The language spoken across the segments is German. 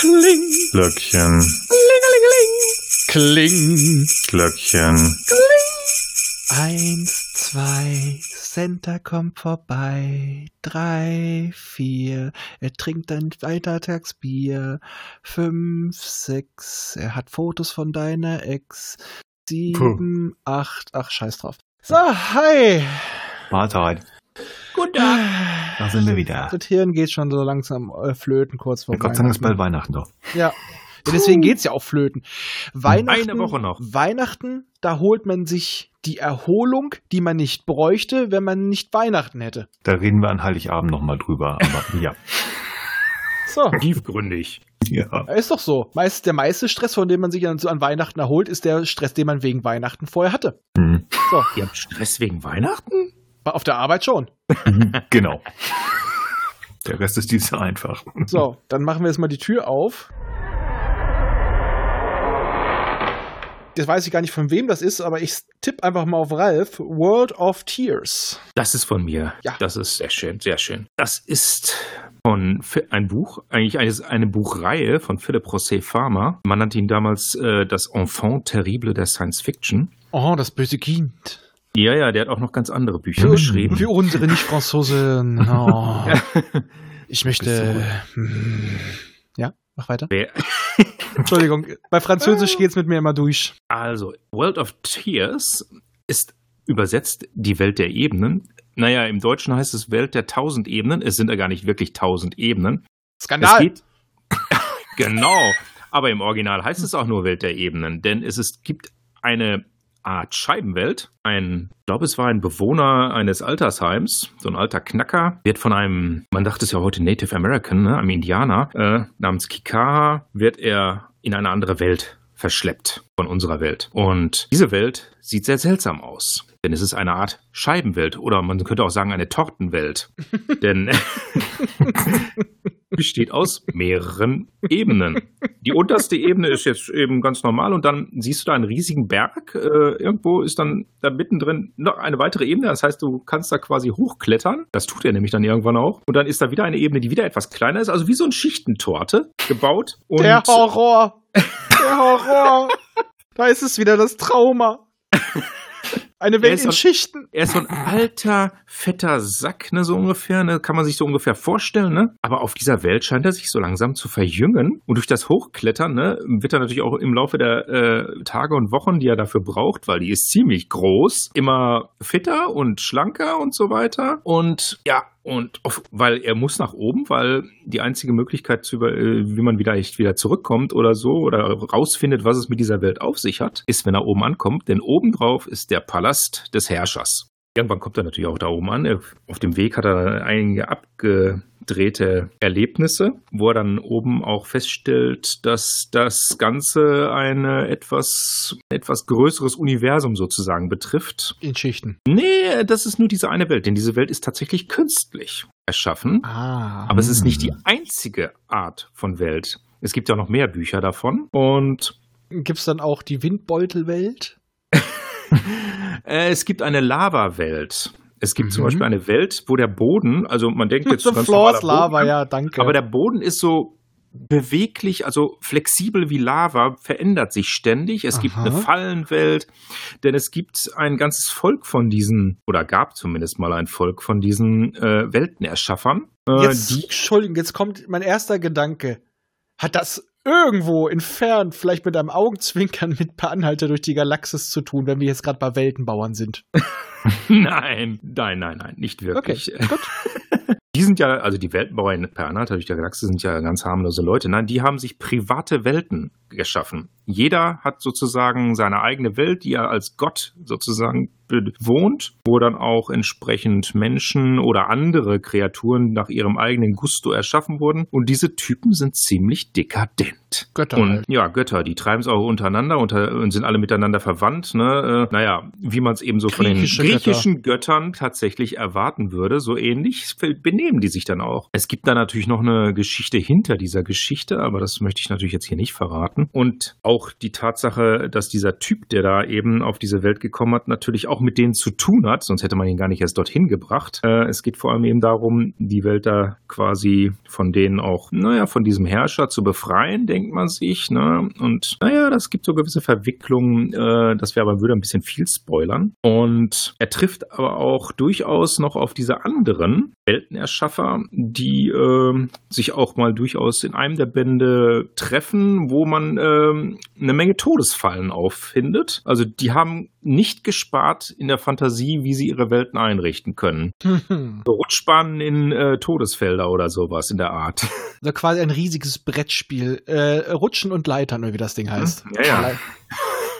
Kling. Glöckchen. Kling. Glöckchen. Eins, zwei, Center kommt vorbei. Drei, vier, er trinkt dein Weitertagsbier. Fünf, sechs, er hat Fotos von deiner Ex. Sieben, acht, ach, scheiß drauf. So, hi. Mahlzeit. Guten Tag. Da sind wir wieder. Das Hirn geht schon so langsam äh, flöten, kurz vor Gott sei Dank ist bald Weihnachten. Weihnachten doch. Ja. ja. Deswegen geht's ja auch flöten. Weihnachten, Eine Woche noch. Weihnachten, da holt man sich die Erholung, die man nicht bräuchte, wenn man nicht Weihnachten hätte. Da reden wir an Heiligabend nochmal drüber. Aber ja. So, Tiefgründig. ja. ist doch so. Meist, der meiste Stress, von dem man sich an, so an Weihnachten erholt, ist der Stress, den man wegen Weihnachten vorher hatte. Hm. So, Ihr habt Stress wegen Weihnachten? Auf der Arbeit schon. Genau. Der Rest ist dieses einfach. So, dann machen wir jetzt mal die Tür auf. Jetzt weiß ich gar nicht, von wem das ist, aber ich tippe einfach mal auf Ralph. World of Tears. Das ist von mir. Ja. Das ist sehr schön, sehr schön. Das ist von ein Buch, eigentlich eine, eine Buchreihe von Philip José Farmer. Man nannte ihn damals äh, das Enfant terrible der Science Fiction. Oh, das böse Kind. Ja, ja, der hat auch noch ganz andere Bücher geschrieben. Für unsere Nicht-Franzosen. Oh. Ich möchte. Hm. Ja, mach weiter. Entschuldigung, bei Französisch geht's mit mir immer durch. Also, World of Tears ist übersetzt die Welt der Ebenen. Naja, im Deutschen heißt es Welt der tausend Ebenen. Es sind ja gar nicht wirklich tausend Ebenen. Es Skandal. geht. genau. Aber im Original heißt es auch nur Welt der Ebenen, denn es ist, gibt eine Art Scheibenwelt. Ein, ich glaube, es war ein Bewohner eines Altersheims, so ein alter Knacker, wird von einem, man dachte es ja heute Native American, ne, einem Indianer, äh, namens Kikaha, wird er in eine andere Welt verschleppt von unserer Welt. Und diese Welt sieht sehr seltsam aus. Denn es ist eine Art Scheibenwelt oder man könnte auch sagen eine Tortenwelt. denn besteht aus mehreren Ebenen. Die unterste Ebene ist jetzt eben ganz normal und dann siehst du da einen riesigen Berg. Äh, irgendwo ist dann da mittendrin noch eine weitere Ebene. Das heißt, du kannst da quasi hochklettern. Das tut er nämlich dann irgendwann auch. Und dann ist da wieder eine Ebene, die wieder etwas kleiner ist. Also wie so ein Schichtentorte gebaut. Und Der Horror. Der Horror. da ist es wieder das Trauma. Eine Welt in so- Schichten. Er ist so ein alter, fetter Sack, ne, so ungefähr, ne, kann man sich so ungefähr vorstellen, ne? Aber auf dieser Welt scheint er sich so langsam zu verjüngen. Und durch das Hochklettern, ne, wird er natürlich auch im Laufe der äh, Tage und Wochen, die er dafür braucht, weil die ist ziemlich groß, immer fitter und schlanker und so weiter. Und ja, und auf, weil er muss nach oben, weil die einzige Möglichkeit, zu über, äh, wie man wieder echt wieder zurückkommt oder so oder rausfindet, was es mit dieser Welt auf sich hat, ist, wenn er oben ankommt. Denn obendrauf ist der Palast des Herrschers. Irgendwann kommt er natürlich auch da oben an. Auf dem Weg hat er einige abgedrehte Erlebnisse, wo er dann oben auch feststellt, dass das Ganze ein etwas, etwas größeres Universum sozusagen betrifft. In Schichten. Nee, das ist nur diese eine Welt, denn diese Welt ist tatsächlich künstlich erschaffen. Ah. Aber es ist nicht die einzige Art von Welt. Es gibt ja noch mehr Bücher davon. Und Gibt's dann auch die Windbeutelwelt? äh, es gibt eine Lava-Welt. Es gibt zum Mhm. Beispiel eine Welt, wo der Boden, also man denkt jetzt The ganz Floor normaler Boden, Lava, ja, danke. aber der Boden ist so beweglich, also flexibel wie Lava, verändert sich ständig. Es gibt Aha. eine Fallenwelt, denn es gibt ein ganzes Volk von diesen, oder gab zumindest mal ein Volk von diesen äh, Weltenerschaffern. Äh, jetzt, die Entschuldigung, jetzt kommt mein erster Gedanke. Hat das irgendwo entfernt, vielleicht mit einem Augenzwinkern mit Per Anhalter durch die Galaxis zu tun, wenn wir jetzt gerade bei Weltenbauern sind? Nein, nein, nein, nein, nicht wirklich. Okay, gut. Die sind ja, also die Weltenbauer in Per Anhalter durch die Galaxie sind ja ganz harmlose Leute. Nein, die haben sich private Welten geschaffen. Jeder hat sozusagen seine eigene Welt, die er als Gott sozusagen bewohnt, wo dann auch entsprechend Menschen oder andere Kreaturen nach ihrem eigenen Gusto erschaffen wurden. Und diese Typen sind ziemlich dekadent. Götter Und halt. ja, Götter, die treiben es auch untereinander unter, und sind alle miteinander verwandt. Ne? Äh, naja, wie man es eben so von den Griechische griechischen Göttern tatsächlich erwarten würde, so ähnlich bin benehmen die sich dann auch. Es gibt da natürlich noch eine Geschichte hinter dieser Geschichte, aber das möchte ich natürlich jetzt hier nicht verraten. Und auch die Tatsache, dass dieser Typ, der da eben auf diese Welt gekommen hat, natürlich auch mit denen zu tun hat, sonst hätte man ihn gar nicht erst dorthin gebracht. Äh, es geht vor allem eben darum, die Welt da quasi von denen auch, naja, von diesem Herrscher zu befreien, denkt man sich. Ne? Und naja, das gibt so gewisse Verwicklungen, äh, das wäre aber würde ein bisschen viel spoilern. Und er trifft aber auch durchaus noch auf diese anderen Weltenerschaffer, die äh, sich auch mal durchaus in einem der Bände treffen, wo man äh, eine Menge Todesfallen auffindet. Also die haben nicht gespart in der Fantasie, wie sie ihre Welten einrichten können. so Rutschbahnen in äh, Todesfelder oder sowas in der Art. Also quasi ein riesiges Brettspiel. Äh, Rutschen und Leitern, wie das Ding heißt. Ja, ja.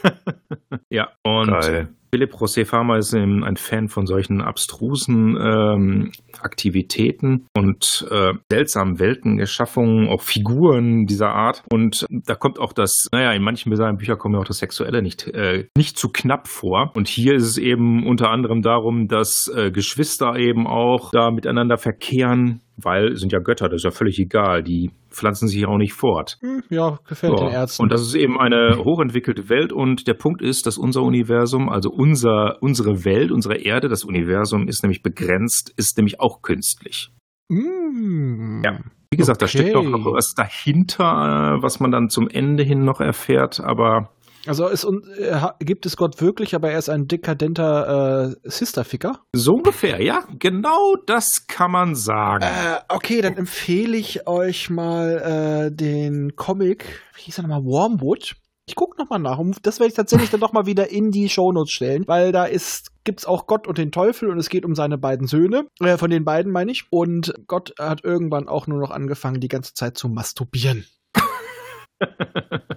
ja, und Geil. Philipp José Farmer ist ein Fan von solchen abstrusen ähm, Aktivitäten und äh, seltsamen Weltenerschaffungen, auch Figuren dieser Art. Und da kommt auch das, naja, in manchen seiner Bücher kommt ja auch das Sexuelle nicht, äh, nicht zu knapp vor. Und hier ist es eben unter anderem darum, dass äh, Geschwister eben auch da miteinander verkehren, weil sind ja Götter, das ist ja völlig egal. Die pflanzen sich auch nicht fort. Hm, ja, gefällt so. den Ärzten. Und das ist eben eine hochentwickelte Welt und der Punkt ist, dass unser Universum, also unser, unsere Welt, unsere Erde, das Universum ist nämlich begrenzt, ist nämlich auch künstlich. Mm, ja. Wie gesagt, okay. da steckt auch noch was dahinter, was man dann zum Ende hin noch erfährt, aber also ist, äh, gibt es Gott wirklich, aber er ist ein dekadenter äh, Sisterficker? So ungefähr, ja. Genau das kann man sagen. Äh, okay, dann empfehle ich euch mal äh, den Comic, wie hieß er nochmal, Wormwood. Ich gucke nochmal nach. Und das werde ich tatsächlich dann nochmal wieder in die Shownotes stellen, weil da ist gibt's auch Gott und den Teufel und es geht um seine beiden Söhne. Äh, von den beiden meine ich. Und Gott hat irgendwann auch nur noch angefangen, die ganze Zeit zu masturbieren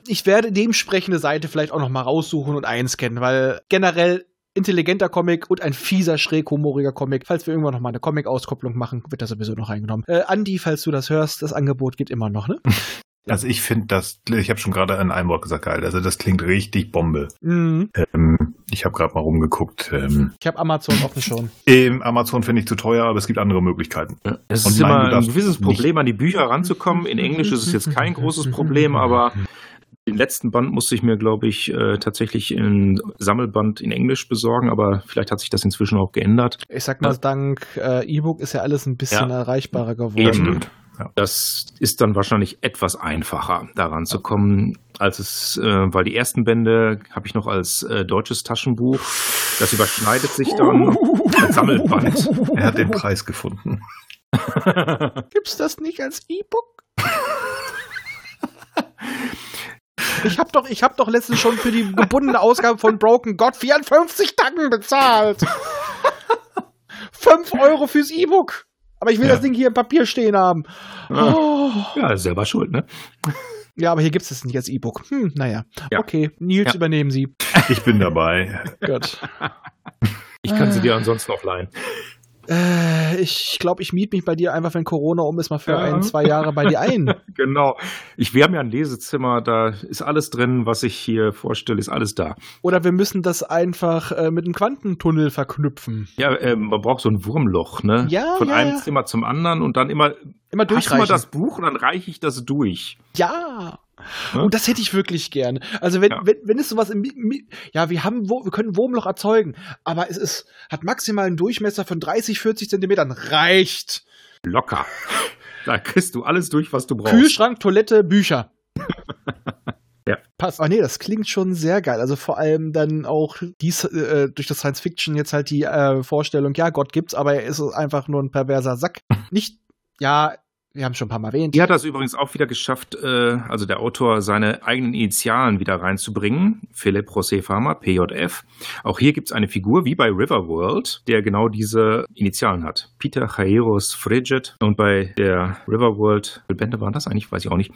ich werde dementsprechende Seite vielleicht auch noch mal raussuchen und einscannen, weil generell intelligenter Comic und ein fieser, schräg humoriger Comic. Falls wir irgendwann noch mal eine Comic-Auskopplung machen, wird das sowieso noch reingenommen. Äh, Andi, falls du das hörst, das Angebot geht immer noch, ne? Also ich finde das, ich habe schon gerade in einem Wort gesagt, geil. Also das klingt richtig Bombe. Mhm. Ähm, ich habe gerade mal rumgeguckt. Ähm, ich habe Amazon offen schon. Ähm, Amazon finde ich zu teuer, aber es gibt andere Möglichkeiten. Ja, es ist nein, immer ein gewisses Problem, an die Bücher ranzukommen. In Englisch ist es jetzt kein großes Problem, aber den letzten Band musste ich mir, glaube ich, äh, tatsächlich in Sammelband in Englisch besorgen, aber vielleicht hat sich das inzwischen auch geändert. Ich sag mal, dank äh, E-Book ist ja alles ein bisschen ja. erreichbarer geworden. Eben. Ja. Das ist dann wahrscheinlich etwas einfacher, daran zu kommen, als es, äh, weil die ersten Bände habe ich noch als äh, deutsches Taschenbuch. Das überschneidet sich dann als Sammelband. Er hat den Preis gefunden. Gibt's das nicht als E-Book? Ich habe doch, ich hab doch letztens schon für die gebundene Ausgabe von Broken God 54 Tacken bezahlt. 5 Euro fürs E-Book. Aber ich will ja. das Ding hier im Papier stehen haben. Ja, oh. ja selber schuld, ne? Ja, aber hier gibt es es nicht als E-Book. Hm, naja. Ja. Okay, Nils, übernehmen Sie. Ich bin dabei. Gut. Ich kann sie dir ansonsten auch leihen. Äh, ich glaube, ich miete mich bei dir einfach, wenn Corona um ist, mal für ja. ein, zwei Jahre bei dir ein. genau. Ich, wir haben ja ein Lesezimmer, da ist alles drin, was ich hier vorstelle, ist alles da. Oder wir müssen das einfach äh, mit einem Quantentunnel verknüpfen. Ja, äh, man braucht so ein Wurmloch, ne? Ja. Von ja, einem ja. Zimmer zum anderen und dann immer. Immer durchreichen. Hast du mal das Buch und dann reiche ich das durch. Ja. Und oh, das hätte ich wirklich gern. Also wenn, ja. wenn, wenn es sowas im, ja, wir haben, wir können Wurmloch erzeugen, aber es ist, hat maximal einen Durchmesser von 30, 40 Zentimetern. Reicht. Locker. Da kriegst du alles durch, was du brauchst. Kühlschrank, Toilette, Bücher. ja. Passt. Ah nee, das klingt schon sehr geil. Also vor allem dann auch dies, äh, durch das Science Fiction jetzt halt die äh, Vorstellung, ja, Gott gibt's, aber er ist einfach nur ein perverser Sack. Nicht, ja, wir haben schon ein paar Mal erwähnt. Die hat das übrigens auch wieder geschafft, äh, also der Autor seine eigenen Initialen wieder reinzubringen. Philipp José Farmer, PJF. Auch hier gibt es eine Figur, wie bei Riverworld, der genau diese Initialen hat. Peter Jaeros Frigid. Und bei der Riverworld, Bände waren das eigentlich? Weiß ich auch nicht.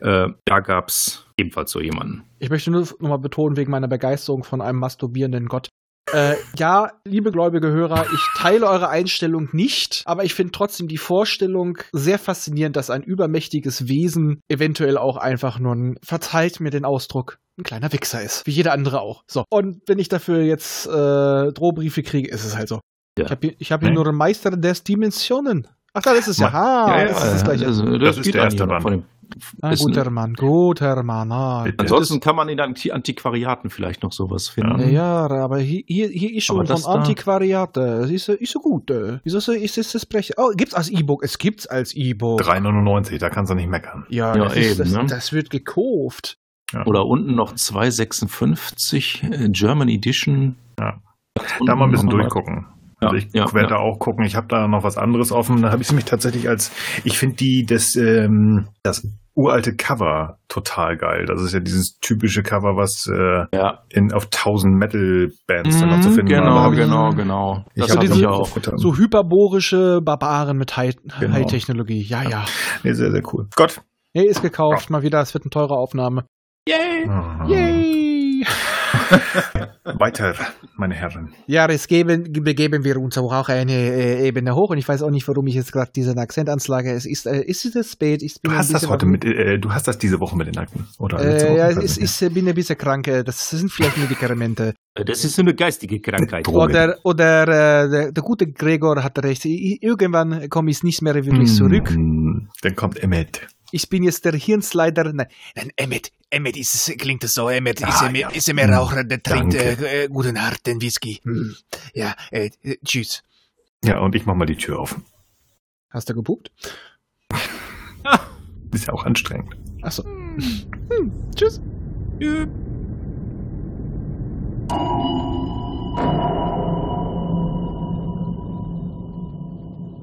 Äh, da gab es ebenfalls so jemanden. Ich möchte nur nochmal betonen, wegen meiner Begeisterung von einem masturbierenden Gott. Äh, ja, liebe gläubige Hörer, ich teile eure Einstellung nicht, aber ich finde trotzdem die Vorstellung sehr faszinierend, dass ein übermächtiges Wesen eventuell auch einfach nur ein, verzeiht mir den Ausdruck, ein kleiner Wichser ist. Wie jeder andere auch. So. Und wenn ich dafür jetzt äh, Drohbriefe kriege, ist es halt so. Ja. Ich habe hier, hab hier nur einen Meister des Dimensionen Ach, da ist es ja. Ah, ja, das ist das Gleiche. Also, das, Das ist der erste Band. Besten- guter Mann, guter Mann. Ah. Bitte. Ansonsten kann man in Anti Antiquariaten vielleicht noch sowas finden. Ja, aber hier, hier, ist schon das von Antiquariate. Das ist, ist so gut. äh. Wieso so- ist es das Brechen? Oh, gibt's als E-Book? Es gibt's als E-Book. 3,99, da kannst du nicht meckern. Ja, Ja, das, ist, eben, das, ne? das wird gekauft. Oder unten noch 2,56 äh, German Edition. Ja. Da mal ein bisschen noch mal- durchgucken. Ja, Also ich ja, werde ja. da auch gucken. Ich habe da noch was anderes offen. Da habe ich es mich tatsächlich als, ich finde die, das, ähm, das uralte Cover total geil. Das ist ja dieses typische Cover, was äh, Ja, in, auf 1000 Metal-Bands dann noch zu Mhm, finden genau, ich- genau, genau. Ich Das habe diese- ich auch. getan. So hyperborische Barbaren mit High- Genau. High-Technologie. ja, ja. Nee, sehr, sehr cool. Gott. Nee, ist gekauft. Mal wieder. Es wird eine teure Aufnahme. Yay! Mhm. Yay! Weiter, meine Herren. Ja, jetzt geben, begeben wir uns auch eine äh, Ebene hoch und ich weiß auch nicht, warum ich jetzt gerade diesen Akzent anschlage. Es ist, äh, ist es spät? Ich bin Du hast das heute mit, äh, du hast das diese Woche mit den Akten, oder? Äh, Woche? ja, Ich es ist, ich bin ein bisschen krank. äh, Das sind vielleicht Medikamente. Das ist so eine geistige Krankheit. Oder, oder äh, der, der gute Gregor hat recht. Irgendwann komme ich nicht mehr wirklich zurück. Mm, Dann kommt Emmet. Ich bin jetzt der Hirnsleider. Nein, nein Emmet, Emmet ist, es- klingt es so. Emmet ist, Ah, ein- ja. ist ein Raucher, der trinkt äh, äh, guten harten Whisky. Hm. Ja, äh, äh, tschüss. Ja, und ich mach mal die Tür auf. Hast du gepupt? Ist ja auch anstrengend. Achso. Hm. Tschüss.